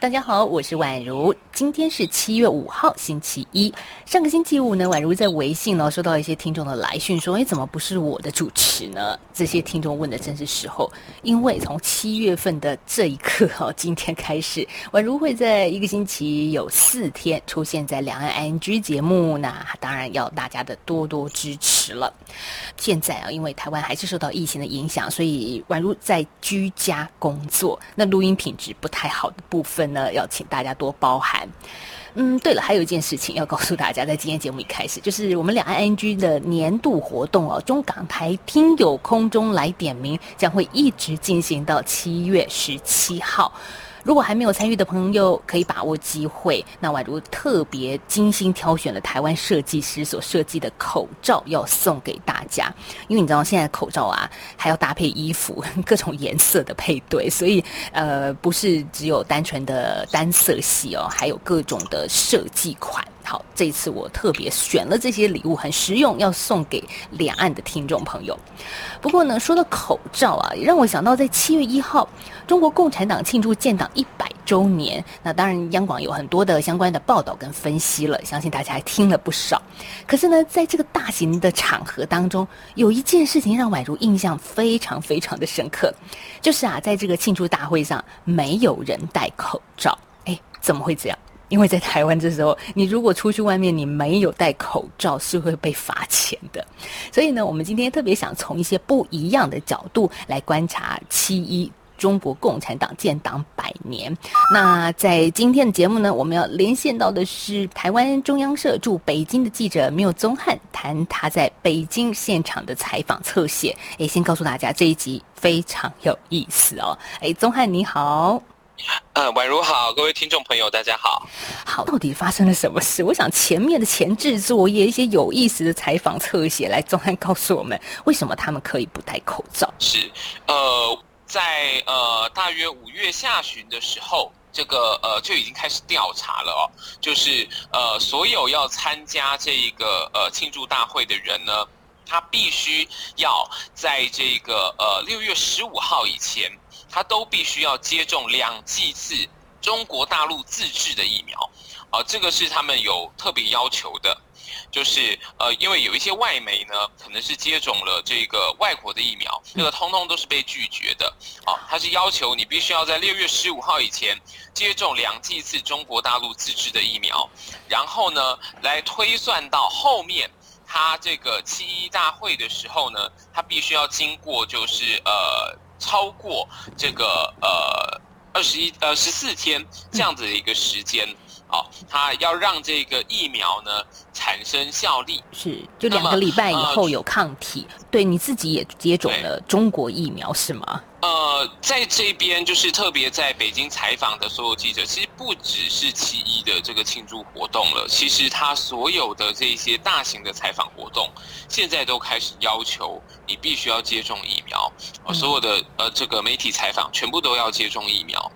大家好，我是宛如。今天是七月五号，星期一。上个星期五呢，宛如在微信呢收到一些听众的来讯，说：“哎，怎么不是我的主持呢？”这些听众问的真是时候，因为从七月份的这一刻哈，今天开始，宛如会在一个星期有四天出现在两岸 ING 节目，那当然要大家的多多支持了。现在啊，因为台湾还是受到疫情的影响，所以宛如在居家工作，那录音品质不太好的部分呢，要请大家多包涵。嗯，对了，还有一件事情要告诉大家，在今天节目一开始，就是我们两岸 NG 的年度活动哦，中港台听友空中来点名，将会一直进行到七月十七号。如果还没有参与的朋友，可以把握机会。那宛如特别精心挑选了台湾设计师所设计的口罩，要送给大家。因为你知道现在口罩啊，还要搭配衣服，各种颜色的配对，所以呃，不是只有单纯的单色系哦，还有各种的设计款。好，这次我特别选了这些礼物，很实用，要送给两岸的听众朋友。不过呢，说到口罩啊，也让我想到在七月一号，中国共产党庆祝建党一百周年。那当然，央广有很多的相关的报道跟分析了，相信大家还听了不少。可是呢，在这个大型的场合当中，有一件事情让宛如印象非常非常的深刻，就是啊，在这个庆祝大会上，没有人戴口罩。哎，怎么会这样？因为在台湾这时候，你如果出去外面，你没有戴口罩是会被罚钱的。所以呢，我们今天特别想从一些不一样的角度来观察七一中国共产党建党百年。那在今天的节目呢，我们要连线到的是台湾中央社驻北京的记者缪宗汉，谈他在北京现场的采访侧写。诶，先告诉大家这一集非常有意思哦。诶，宗汉你好。嗯，宛如好，各位听众朋友，大家好。好，到底发生了什么事？我想前面的前置作业，一些有意思的采访侧写，来总案告诉我们，为什么他们可以不戴口罩？是，呃，在呃大约五月下旬的时候，这个呃就已经开始调查了哦，就是呃所有要参加这一个呃庆祝大会的人呢，他必须要在这个呃六月十五号以前。他都必须要接种两剂次中国大陆自制的疫苗，啊，这个是他们有特别要求的，就是呃，因为有一些外媒呢，可能是接种了这个外国的疫苗，这个通通都是被拒绝的，啊，他是要求你必须要在六月十五号以前接种两剂次中国大陆自制的疫苗，然后呢，来推算到后面他这个七一大会的时候呢，他必须要经过就是呃。超过这个呃二十一呃十四天这样子的一个时间，哦，他要让这个疫苗呢产生效力，是就两个礼拜以后有抗体，对你自己也接种了中国疫苗是吗？呃，在这边就是特别在北京采访的所有记者，其实不只是七一的这个庆祝活动了，其实他所有的这些大型的采访活动，现在都开始要求你必须要接种疫苗，所有的呃这个媒体采访全部都要接种疫苗。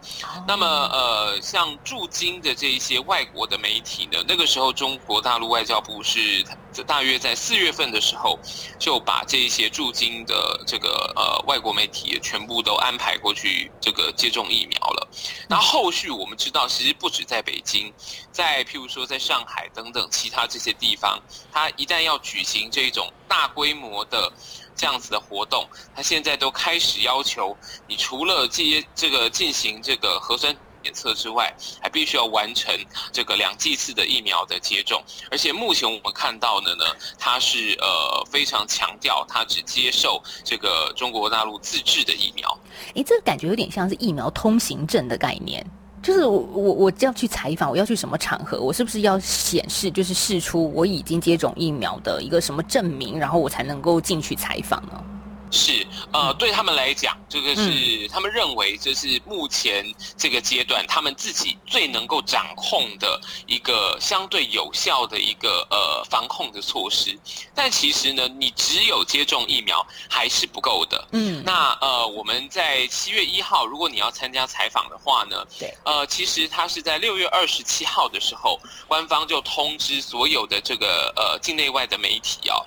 那么呃，像驻京的这一些外国的媒体呢，那个时候中国大陆外交部是。大约在四月份的时候，就把这些驻京的这个呃外国媒体全部都安排过去这个接种疫苗了。那后续我们知道，其实不止在北京，在譬如说在上海等等其他这些地方，它一旦要举行这种大规模的这样子的活动，它现在都开始要求你除了这些这个进行这个核酸。检测之外，还必须要完成这个两剂次的疫苗的接种，而且目前我们看到的呢，它是呃非常强调，它只接受这个中国大陆自制的疫苗。哎，这个感觉有点像是疫苗通行证的概念，就是我我我要去采访，我要去什么场合，我是不是要显示就是试出我已经接种疫苗的一个什么证明，然后我才能够进去采访呢？是，呃，对他们来讲，这个是他们认为这是目前这个阶段他们自己最能够掌控的一个相对有效的一个呃防控的措施。但其实呢，你只有接种疫苗还是不够的。嗯，那呃，我们在七月一号，如果你要参加采访的话呢，对，呃，其实他是在六月二十七号的时候，官方就通知所有的这个呃境内外的媒体哦。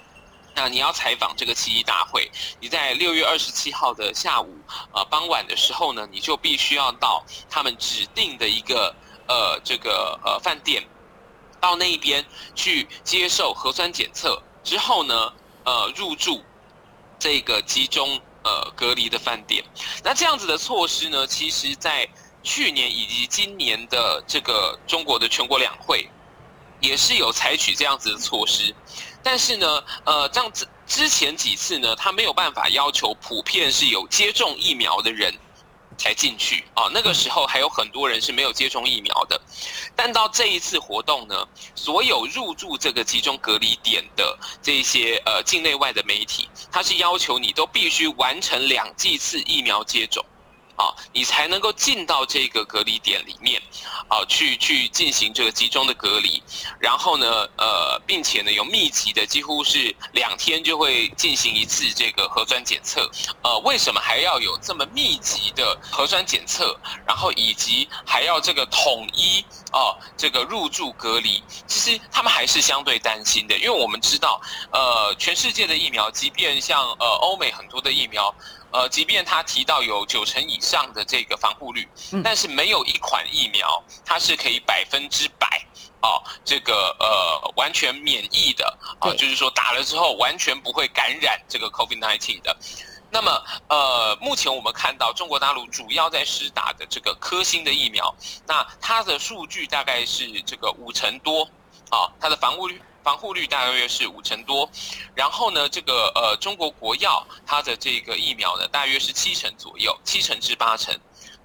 那你要采访这个七一大会，你在六月二十七号的下午，呃傍晚的时候呢，你就必须要到他们指定的一个呃这个呃饭店，到那一边去接受核酸检测之后呢，呃入住这个集中呃隔离的饭店。那这样子的措施呢，其实在去年以及今年的这个中国的全国两会，也是有采取这样子的措施。但是呢，呃，这样子之前几次呢，他没有办法要求普遍是有接种疫苗的人才进去啊。那个时候还有很多人是没有接种疫苗的。但到这一次活动呢，所有入住这个集中隔离点的这些呃境内外的媒体，他是要求你都必须完成两剂次疫苗接种。啊，你才能够进到这个隔离点里面，啊，去去进行这个集中的隔离，然后呢，呃，并且呢，有密集的，几乎是两天就会进行一次这个核酸检测。呃，为什么还要有这么密集的核酸检测？然后以及还要这个统一哦，这个入住隔离？其实他们还是相对担心的，因为我们知道，呃，全世界的疫苗，即便像呃欧美很多的疫苗。呃，即便他提到有九成以上的这个防护率，但是没有一款疫苗它是可以百分之百啊，这个呃完全免疫的啊，就是说打了之后完全不会感染这个 COVID-19 的。那么呃，目前我们看到中国大陆主要在施打的这个科兴的疫苗，那它的数据大概是这个五成多啊，它的防护率。防护率大约是五成多，然后呢，这个呃中国国药它的这个疫苗呢，大约是七成左右，七成至八成。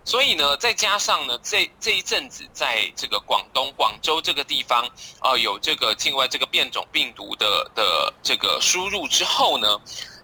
所以呢，再加上呢，这这一阵子在这个广东广州这个地方，呃，有这个境外这个变种病毒的的这个输入之后呢，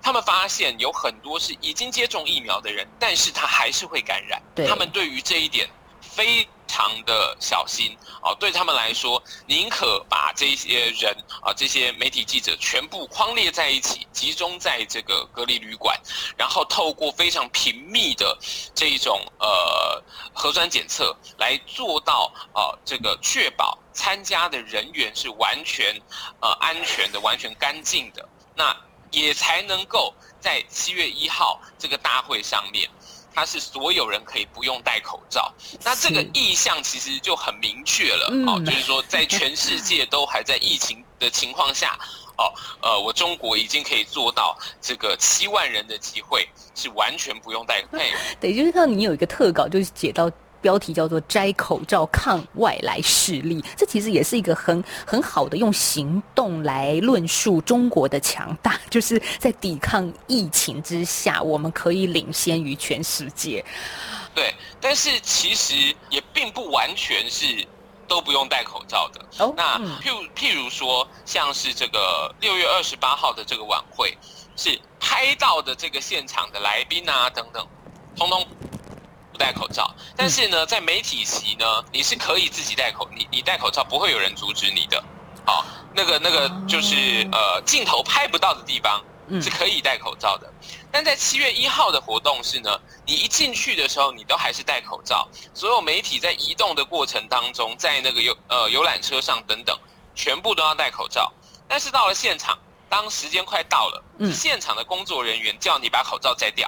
他们发现有很多是已经接种疫苗的人，但是他还是会感染。他们对于这一点非。常的小心啊，对他们来说，宁可把这些人啊，这些媒体记者全部框列在一起，集中在这个隔离旅馆，然后透过非常频密的这一种呃核酸检测来做到啊，这个确保参加的人员是完全呃安全的、完全干净的，那也才能够在七月一号这个大会上面。它是所有人可以不用戴口罩，那这个意向其实就很明确了哦，就是说在全世 界都还在疫情的情况下，哦，呃，我中国已经可以做到这个七万人的集会是完全不用戴。对，就是看你有一个特稿，就是写到。标题叫做“摘口罩抗外来势力”，这其实也是一个很很好的用行动来论述中国的强大，就是在抵抗疫情之下，我们可以领先于全世界。对，但是其实也并不完全是都不用戴口罩的。哦，那譬如譬如说，像是这个六月二十八号的这个晚会，是拍到的这个现场的来宾啊等等，通通。不戴口罩，但是呢，在媒体席呢，你是可以自己戴口，你你戴口罩不会有人阻止你的。好，那个那个就是呃，镜头拍不到的地方是可以戴口罩的。但在七月一号的活动是呢，你一进去的时候，你都还是戴口罩。所有媒体在移动的过程当中，在那个游呃游览车上等等，全部都要戴口罩。但是到了现场，当时间快到了，现场的工作人员叫你把口罩摘掉。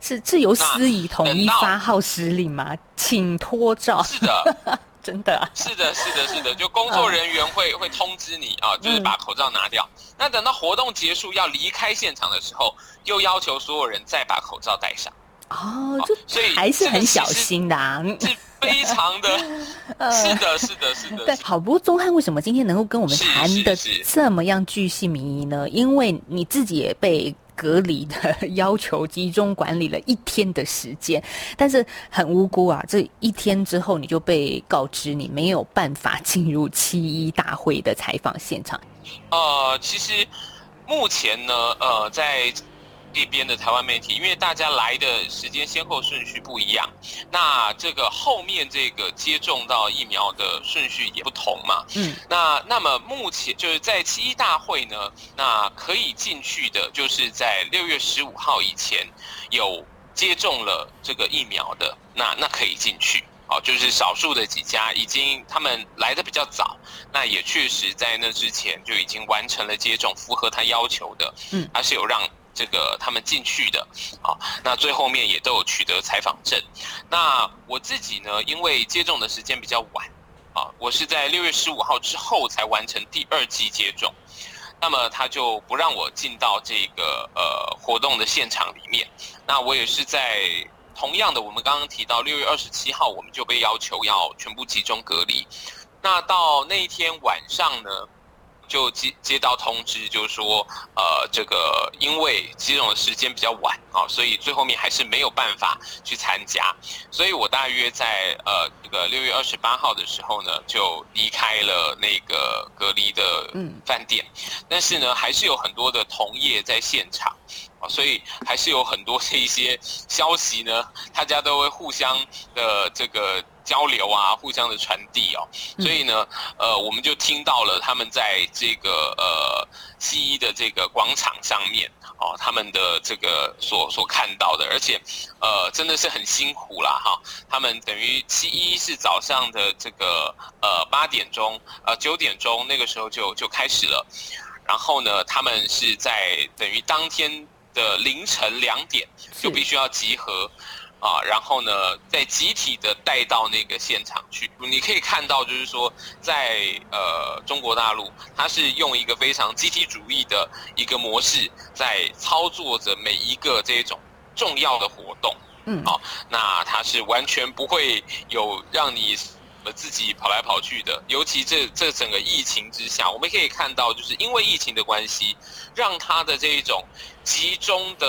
是自由司仪统一发号施令吗？请脱罩。是的，真的。是的，是的，是的，就工作人员会会通知你啊，就是把口罩拿掉。那等到活动结束要离开现场的时候，又要求所有人再把口罩戴上。哦，就所以还是很小心的啊，是非常的。是的，是的，是的。对，好，不过钟汉为什么今天能够跟我们谈的这么样巨细靡遗呢？因为你自己也被。隔离的要求，集中管理了一天的时间，但是很无辜啊！这一天之后，你就被告知你没有办法进入七一大会的采访现场。呃，其实目前呢，呃，在这边的台湾媒体，因为大家来的时间先后顺序不一样，那这个后面这个接种到疫苗的顺序也不同嘛。嗯，那那么目前就是在七一大会呢，那可以进去的，就是在六月十五号以前有接种了这个疫苗的，那那可以进去。哦，就是少数的几家已经他们来的比较早，那也确实在那之前就已经完成了接种，符合他要求的，嗯，他是有让。这个他们进去的，啊，那最后面也都有取得采访证。那我自己呢，因为接种的时间比较晚，啊，我是在六月十五号之后才完成第二季接种，那么他就不让我进到这个呃活动的现场里面。那我也是在同样的，我们刚刚提到六月二十七号，我们就被要求要全部集中隔离。那到那一天晚上呢？就接接到通知，就是说，呃，这个因为接种的时间比较晚啊，所以最后面还是没有办法去参加。所以我大约在呃这个六月二十八号的时候呢，就离开了那个隔离的饭店。但是呢，还是有很多的同业在现场啊，所以还是有很多的一些消息呢，大家都会互相的这个。交流啊，互相的传递哦，所以呢，呃，我们就听到了他们在这个呃西医的这个广场上面哦，他们的这个所所看到的，而且呃真的是很辛苦啦哈，他们等于西医是早上的这个呃八点钟呃九点钟那个时候就就开始了，然后呢，他们是在等于当天的凌晨两点就必须要集合。啊，然后呢，再集体的带到那个现场去。你可以看到，就是说，在呃中国大陆，它是用一个非常集体主义的一个模式，在操作着每一个这种重要的活动。嗯，好，那它是完全不会有让你。自己跑来跑去的，尤其这这整个疫情之下，我们可以看到，就是因为疫情的关系，让他的这一种集中的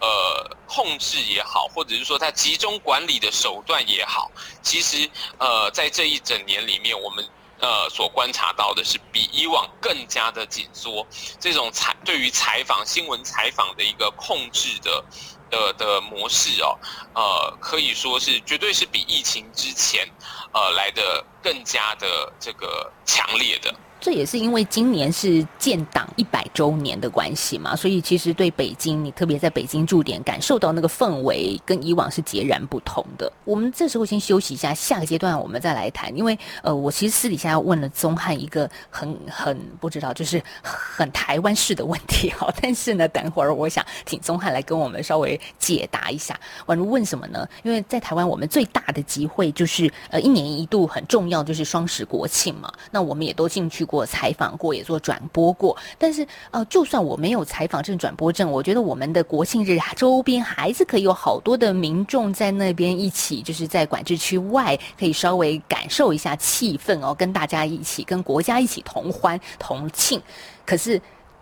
呃控制也好，或者是说他集中管理的手段也好，其实呃在这一整年里面，我们呃所观察到的是比以往更加的紧缩，这种采对于采访新闻采访的一个控制的。的的模式哦，呃，可以说是绝对是比疫情之前，呃，来的更加的这个强烈的。这也是因为今年是建党一百周年的关系嘛，所以其实对北京，你特别在北京驻点，感受到那个氛围跟以往是截然不同的。我们这时候先休息一下，下个阶段我们再来谈。因为呃，我其实私底下问了宗汉一个很很不知道，就是很台湾式的问题哈。但是呢，等会儿我想请宗汉来跟我们稍微解答一下。宛如问什么呢？因为在台湾，我们最大的机会就是呃一年一度很重要，就是双十国庆嘛。那我们也都进去。过采访过也做转播过，但是呃，就算我没有采访证、转播证，我觉得我们的国庆日周边还是可以有好多的民众在那边一起，就是在管制区外可以稍微感受一下气氛哦，跟大家一起、跟国家一起同欢同庆。可是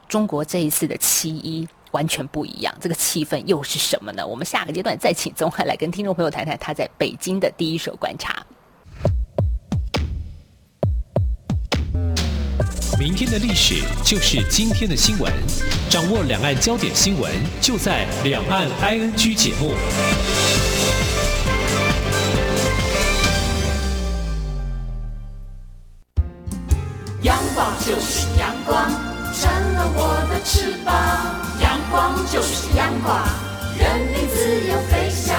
中国这一次的七一完全不一样，这个气氛又是什么呢？我们下个阶段再请宗汉来跟听众朋友谈谈他在北京的第一手观察。明天的历史就是今天的新闻，掌握两岸焦点新闻就在《两岸 ING》节目。阳光就是阳光，成了我的翅膀。阳光就是阳光，人民自由飞翔。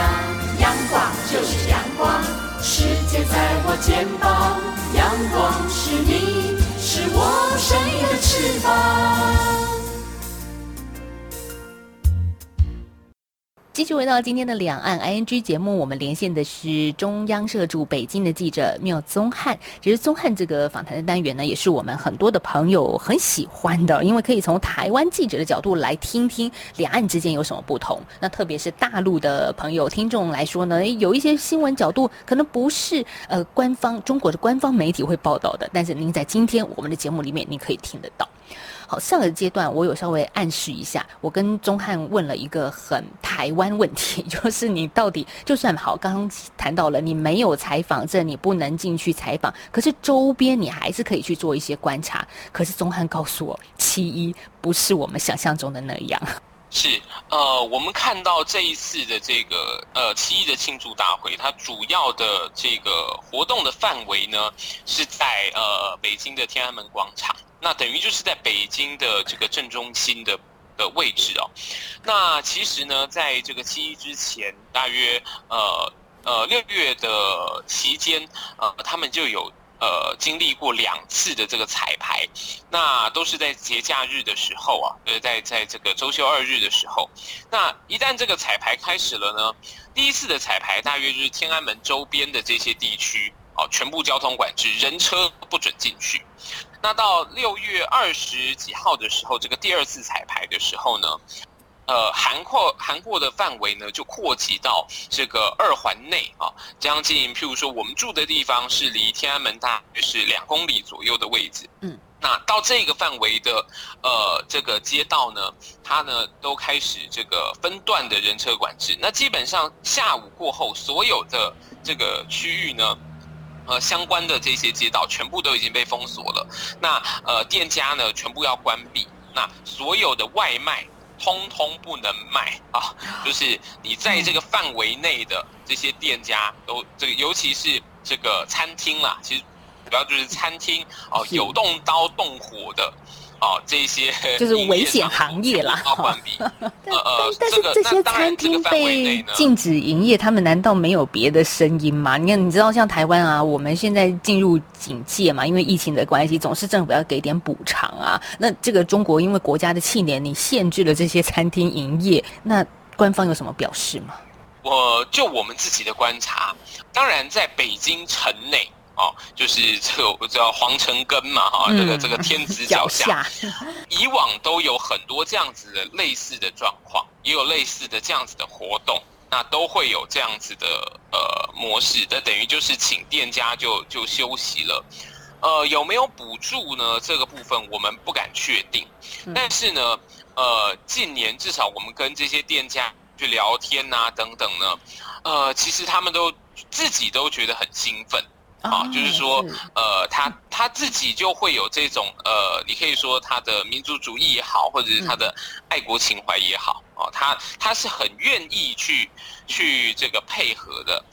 阳光就是阳光，世界在我肩膀。阳光是你。是我生命的翅膀。继续回到今天的两岸 ING 节目，我们连线的是中央社驻北京的记者缪宗汉。其实宗汉这个访谈的单元呢，也是我们很多的朋友很喜欢的，因为可以从台湾记者的角度来听听两岸之间有什么不同。那特别是大陆的朋友听众来说呢，有一些新闻角度可能不是呃官方中国的官方媒体会报道的，但是您在今天我们的节目里面，您可以听得到。好，上个阶段我有稍微暗示一下，我跟钟汉问了一个很台湾问题，就是你到底就算好，刚刚谈到了你没有采访证，你不能进去采访，可是周边你还是可以去做一些观察。可是钟汉告诉我，其一不是我们想象中的那样。是，呃，我们看到这一次的这个呃七一的庆祝大会，它主要的这个活动的范围呢，是在呃北京的天安门广场，那等于就是在北京的这个正中心的的位置哦。那其实呢，在这个七一之前，大约呃呃六月的期间，呃，他们就有。呃，经历过两次的这个彩排，那都是在节假日的时候啊，呃，在在这个周休二日的时候，那一旦这个彩排开始了呢，第一次的彩排大约就是天安门周边的这些地区，哦，全部交通管制，人车不准进去。那到六月二十几号的时候，这个第二次彩排的时候呢？呃，涵括涵括的范围呢，就扩及到这个二环内啊，将近譬如说我们住的地方是离天安门大约是两公里左右的位置，嗯，那到这个范围的呃这个街道呢，它呢都开始这个分段的人车管制，那基本上下午过后，所有的这个区域呢，呃相关的这些街道全部都已经被封锁了，那呃店家呢全部要关闭，那所有的外卖。通通不能卖啊！就是你在这个范围内的这些店家都这个，尤其是这个餐厅啦，其实主要就是餐厅哦，有动刀动火的。哦，这些 就是危险行业啦。但但是这些餐厅被禁止营业，他们难道没有别的声音吗？你看，你知道像台湾啊，我们现在进入警戒嘛，因为疫情的关系，总是政府要给点补偿啊。那这个中国因为国家的气年，你限制了这些餐厅营业，那官方有什么表示吗？我就我们自己的观察，当然在北京城内。哦，就是这个叫皇城根嘛，哈，这个这个天子脚下，以往都有很多这样子的类似的状况，也有类似的这样子的活动，那都会有这样子的呃模式，那等于就是请店家就就休息了，呃，有没有补助呢？这个部分我们不敢确定，但是呢，呃，近年至少我们跟这些店家去聊天呐等等呢，呃，其实他们都自己都觉得很兴奋。啊，就是说，呃，他他自己就会有这种，呃，你可以说他的民族主义也好，或者是他的爱国情怀也好，哦，他他是很愿意去去这个配合的。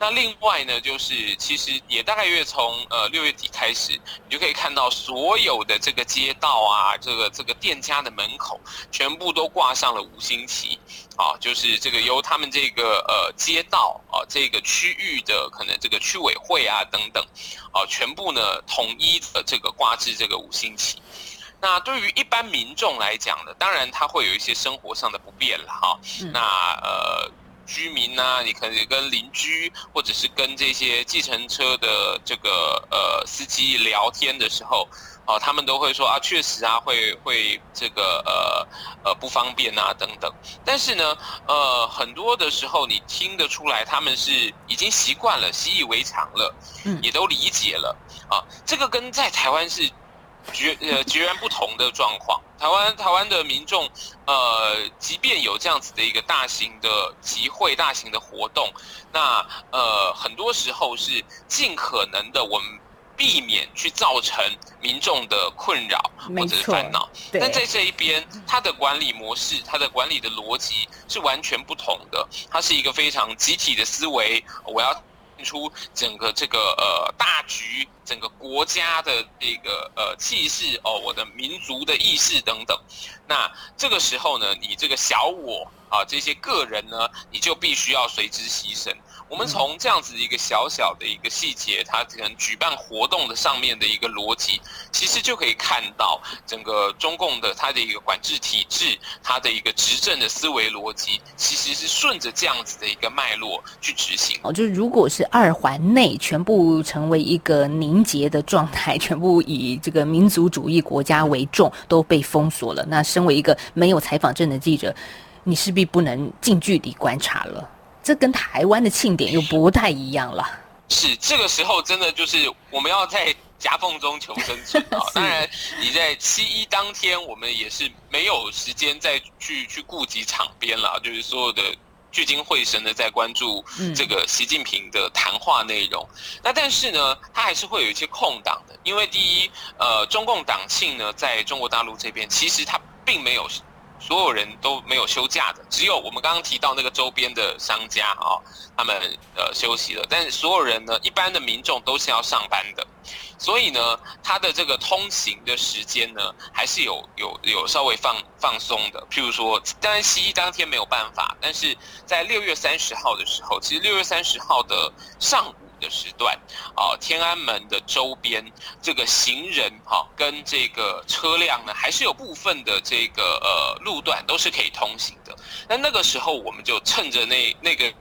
那另外呢，就是其实也大概约从呃六月底开始，你就可以看到所有的这个街道啊，这个这个店家的门口全部都挂上了五星旗，啊，就是这个由他们这个呃街道啊这个区域的可能这个区委会啊等等，啊，全部呢统一的这个挂置这个五星旗。那对于一般民众来讲呢，当然他会有一些生活上的不便了哈。那呃。居民呢，你可能跟邻居，或者是跟这些计程车的这个呃司机聊天的时候，哦，他们都会说啊，确实啊，会会这个呃呃不方便啊等等。但是呢，呃，很多的时候你听得出来，他们是已经习惯了，习以为常了，嗯，也都理解了啊。这个跟在台湾是。绝呃截然不同的状况，台湾台湾的民众，呃，即便有这样子的一个大型的集会、大型的活动，那呃很多时候是尽可能的，我们避免去造成民众的困扰或者是烦恼。但在这一边，它的管理模式、它的管理的逻辑是完全不同的，它是一个非常集体的思维。我要。出整个这个呃大局，整个国家的这个呃气势哦，我的民族的意识等等，那这个时候呢，你这个小我啊，这些个人呢，你就必须要随之牺牲。我们从这样子一个小小的一个细节，它可能举办活动的上面的一个逻辑，其实就可以看到整个中共的它的一个管制体制，它的一个执政的思维逻辑，其实是顺着这样子的一个脉络去执行。哦，就是如果是二环内全部成为一个凝结的状态，全部以这个民族主义国家为重，都被封锁了，那身为一个没有采访证的记者，你势必不能近距离观察了。这跟台湾的庆典又不太一样了。是这个时候，真的就是我们要在夹缝中求生存啊！当然，你在七一当天，我们也是没有时间再去去顾及场边了，就是所有的聚精会神的在关注这个习近平的谈话内容。那但是呢，他还是会有一些空档的，因为第一，呃，中共党庆呢，在中国大陆这边，其实他并没有。所有人都没有休假的，只有我们刚刚提到那个周边的商家啊，他们呃休息了，但是所有人呢，一般的民众都是要上班的，所以呢，他的这个通行的时间呢，还是有有有稍微放放松的。譬如说，当然西医当天没有办法，但是在六月三十号的时候，其实六月三十号的上午。的时段，啊，天安门的周边这个行人哈跟这个车辆呢，还是有部分的这个呃路段都是可以通行的。那那个时候我们就趁着那那个。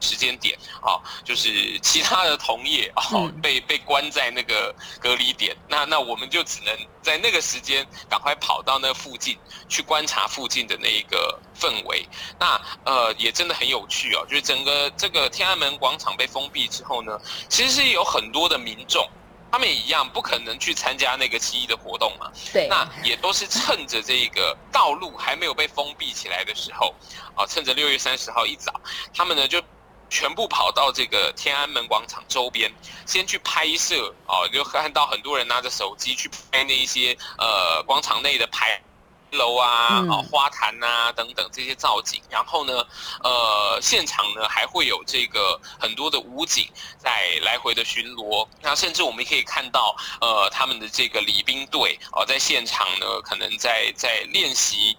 时间点啊，就是其他的同业啊被被关在那个隔离点，那那我们就只能在那个时间赶快跑到那附近去观察附近的那一个氛围。那呃也真的很有趣哦，就是整个这个天安门广场被封闭之后呢，其实是有很多的民众，他们也一样不可能去参加那个起义的活动嘛。对。那也都是趁着这个道路还没有被封闭起来的时候，啊，趁着六月三十号一早，他们呢就。全部跑到这个天安门广场周边，先去拍摄哦，就看到很多人拿着手机去拍那一些呃广场内的牌楼啊、啊花坛啊等等这些造景。然后呢，呃，现场呢还会有这个很多的武警在来回的巡逻。那甚至我们可以看到，呃，他们的这个礼兵队哦，在现场呢可能在在练习。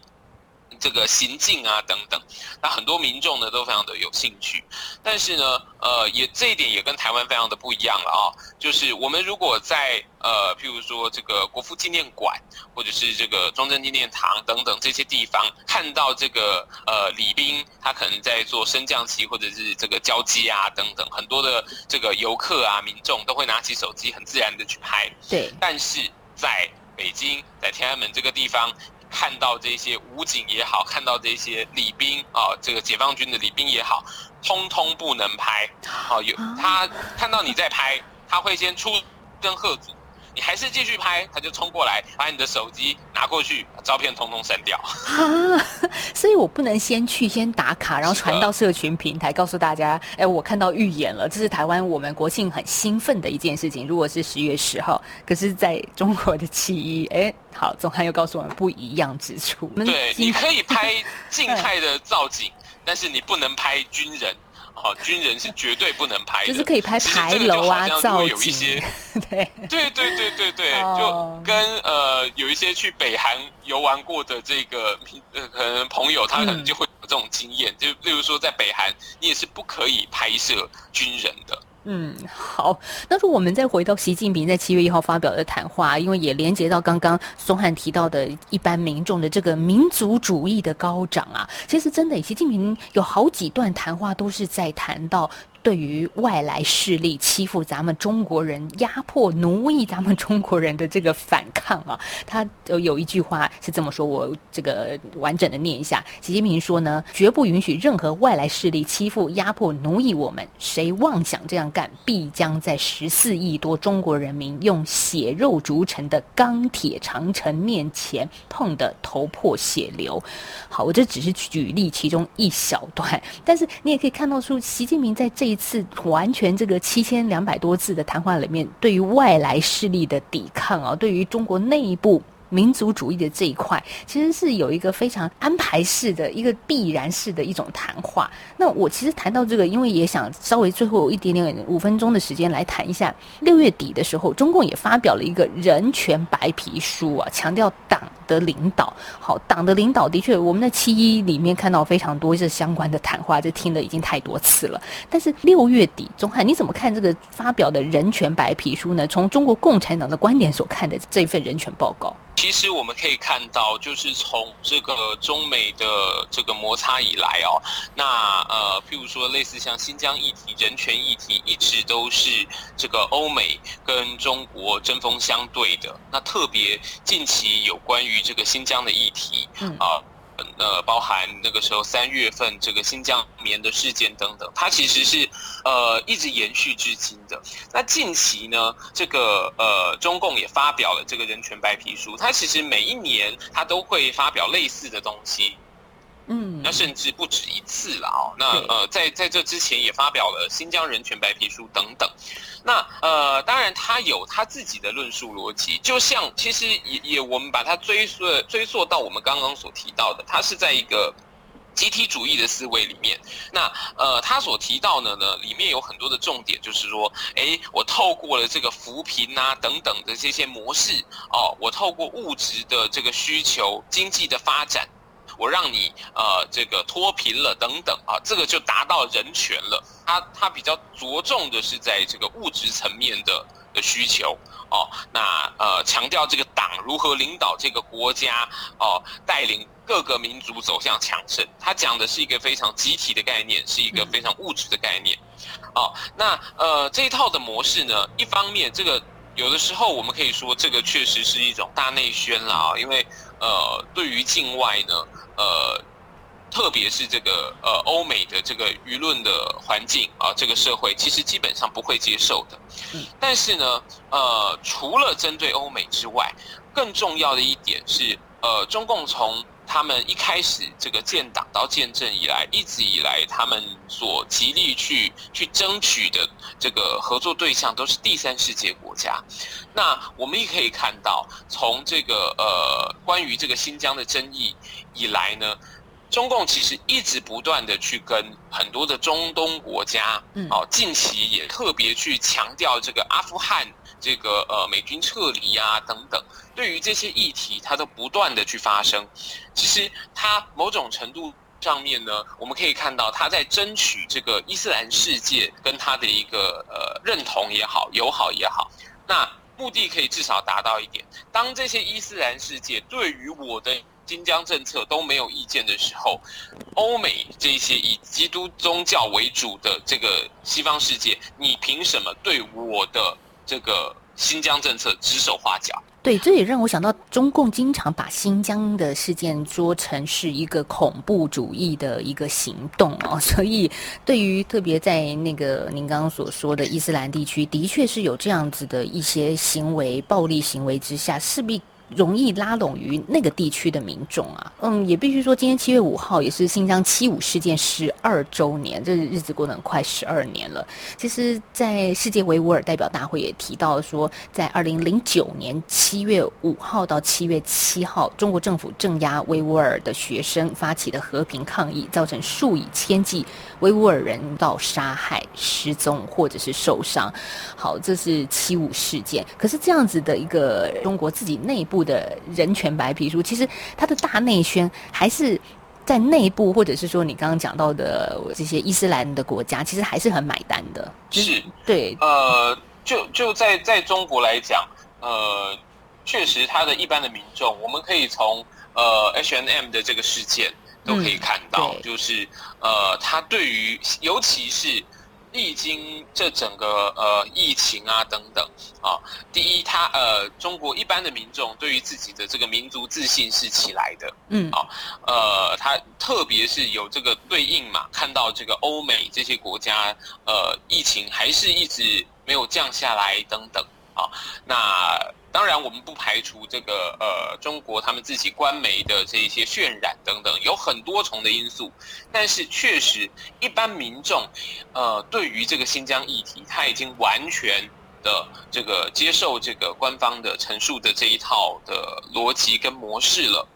这个行径啊等等，那很多民众呢都非常的有兴趣，但是呢，呃，也这一点也跟台湾非常的不一样了啊，就是我们如果在呃，譬如说这个国父纪念馆或者是这个中正纪念堂等等这些地方，看到这个呃礼宾他可能在做升降旗或者是这个交接啊等等，很多的这个游客啊民众都会拿起手机很自然的去拍，对，但是在北京在天安门这个地方。看到这些武警也好，看到这些礼兵啊，这个解放军的礼兵也好，通通不能拍。啊，有他看到你在拍，他会先出声喝阻。你还是继续拍，他就冲过来，把你的手机拿过去，照片通通删掉。啊，所以我不能先去先打卡，然后传到社群平台，告诉大家，哎，我看到预演了，这是台湾我们国庆很兴奋的一件事情。如果是十月十号，可是在中国的七一，哎，好，总汉又告诉我们不一样之处。对，你可以拍静 态的造景，但是你不能拍军人。哦，军人是绝对不能拍的，就是可以拍牌楼啊，造景。对对对对对对，就跟呃有一些去北韩游玩过的这个呃可能朋友，他可能就会有这种经验，就例如说在北韩，你也是不可以拍摄军人的。嗯，好。那如果我们再回到习近平在七月一号发表的谈话，因为也连接到刚刚松汉提到的一般民众的这个民族主义的高涨啊，其实真的，习近平有好几段谈话都是在谈到。对于外来势力欺负咱们中国人、压迫奴役咱们中国人的这个反抗啊，他有一句话是这么说，我这个完整的念一下。习近平说呢，绝不允许任何外来势力欺负、压迫、奴役我们。谁妄想这样干，必将在十四亿多中国人民用血肉筑成的钢铁长城面前碰得头破血流。好，我这只是举例其中一小段，但是你也可以看到出，习近平在这。一次完全这个七千两百多字的谈话里面，对于外来势力的抵抗啊，对于中国内部民族主义的这一块，其实是有一个非常安排式的一个必然式的一种谈话。那我其实谈到这个，因为也想稍微最后有一点点五分钟的时间来谈一下，六月底的时候，中共也发表了一个人权白皮书啊，强调党。的领导，好，党的领导的确，我们在七一里面看到非常多这相关的谈话，这听了已经太多次了。但是六月底，钟汉，你怎么看这个发表的人权白皮书呢？从中国共产党的观点所看的这份人权报告，其实我们可以看到，就是从这个中美的这个摩擦以来哦，那呃，譬如说类似像新疆议题、人权议题，一直都是这个欧美跟中国针锋相对的。那特别近期有关于这个新疆的议题，啊，呃，包含那个时候三月份这个新疆棉的事件等等，它其实是呃一直延续至今的。那近期呢，这个呃中共也发表了这个人权白皮书，它其实每一年它都会发表类似的东西。嗯，那甚至不止一次了哦。那呃，在在这之前也发表了新疆人权白皮书等等。那呃，当然他有他自己的论述逻辑，就像其实也也我们把它追溯追溯到我们刚刚所提到的，他是在一个。集体主义的思维里面，那呃，他所提到的呢，里面有很多的重点，就是说，哎，我透过了这个扶贫啊等等的这些模式哦，我透过物质的这个需求、经济的发展，我让你呃这个脱贫了等等啊，这个就达到人权了。他他比较着重的是在这个物质层面的的需求哦，那呃强调这个党如何领导这个国家哦，带领。各个民族走向强盛，他讲的是一个非常集体的概念，是一个非常物质的概念。哦，那呃这一套的模式呢，一方面这个有的时候我们可以说这个确实是一种大内宣啦，因为呃对于境外呢，呃特别是这个呃欧美的这个舆论的环境啊，这个社会其实基本上不会接受的。但是呢，呃除了针对欧美之外，更重要的一点是，呃中共从他们一开始这个建党到建政以来，一直以来他们所极力去去争取的这个合作对象都是第三世界国家。那我们也可以看到，从这个呃关于这个新疆的争议以来呢，中共其实一直不断的去跟很多的中东国家，嗯哦，近期也特别去强调这个阿富汗这个呃美军撤离啊等等。对于这些议题，它都不断的去发生。其实它某种程度上面呢，我们可以看到它在争取这个伊斯兰世界跟他的一个呃认同也好、友好也好。那目的可以至少达到一点：当这些伊斯兰世界对于我的新疆政策都没有意见的时候，欧美这些以基督宗教为主的这个西方世界，你凭什么对我的这个新疆政策指手画脚？对，这也让我想到，中共经常把新疆的事件说成是一个恐怖主义的一个行动哦，所以对于特别在那个您刚刚所说的伊斯兰地区，的确是有这样子的一些行为、暴力行为之下，势必。容易拉拢于那个地区的民众啊，嗯，也必须说，今天七月五号也是新疆七五事件十二周年，这日子过得很快，十二年了。其实，在世界维吾尔代表大会也提到说，在二零零九年七月五号到七月七号，中国政府镇压维吾尔的学生发起的和平抗议，造成数以千计维吾尔人到杀害、失踪或者是受伤。好，这是七五事件。可是这样子的一个中国自己内部。的人权白皮书，其实它的大内宣还是在内部，或者是说你刚刚讲到的这些伊斯兰的国家，其实还是很买单的。是，对，呃，就就在在中国来讲，呃，确实，他的一般的民众，我们可以从呃 H N M 的这个事件都可以看到，就是呃，他对于尤其是。历经这整个呃疫情啊等等啊，第一，他呃中国一般的民众对于自己的这个民族自信是起来的，嗯啊呃他特别是有这个对应嘛，看到这个欧美这些国家呃疫情还是一直没有降下来等等啊，那。当然，我们不排除这个呃，中国他们自己官媒的这一些渲染等等，有很多重的因素。但是确实，一般民众，呃，对于这个新疆议题，他已经完全的这个接受这个官方的陈述的这一套的逻辑跟模式了。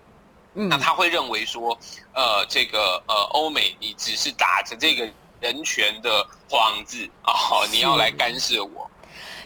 嗯，那他会认为说，呃，这个呃，欧美你只是打着这个人权的幌子啊，你要来干涉我。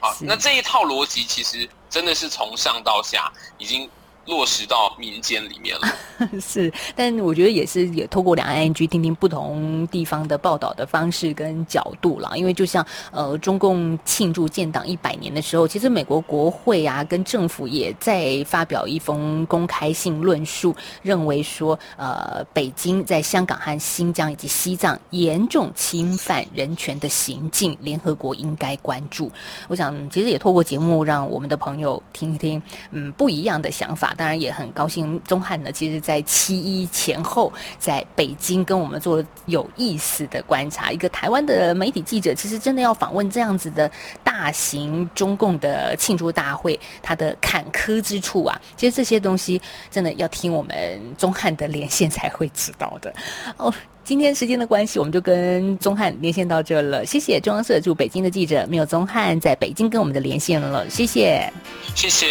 啊，那这一套逻辑其实真的是从上到下已经。落实到民间里面了，是，但我觉得也是也透过两岸 NG 听听不同地方的报道的方式跟角度啦。因为就像呃中共庆祝建党一百年的时候，其实美国国会啊跟政府也在发表一封公开信论述，认为说呃北京在香港和新疆以及西藏严重侵犯人权的行径，联合国应该关注。我想其实也透过节目让我们的朋友听一听，嗯不一样的想法。当然也很高兴，钟汉呢，其实在七一前后，在北京跟我们做有意思的观察。一个台湾的媒体记者，其实真的要访问这样子的大型中共的庆祝大会，他的坎坷之处啊，其实这些东西真的要听我们钟汉的连线才会知道的哦。今天时间的关系，我们就跟宗汉连线到这了。谢谢中央社驻北京的记者，没有宗汉在北京跟我们的连线了。谢谢，谢谢。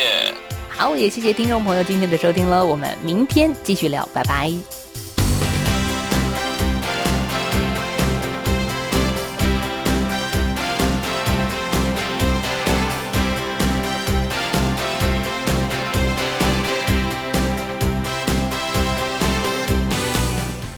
好，也谢谢听众朋友今天的收听了。我们明天继续聊，拜拜。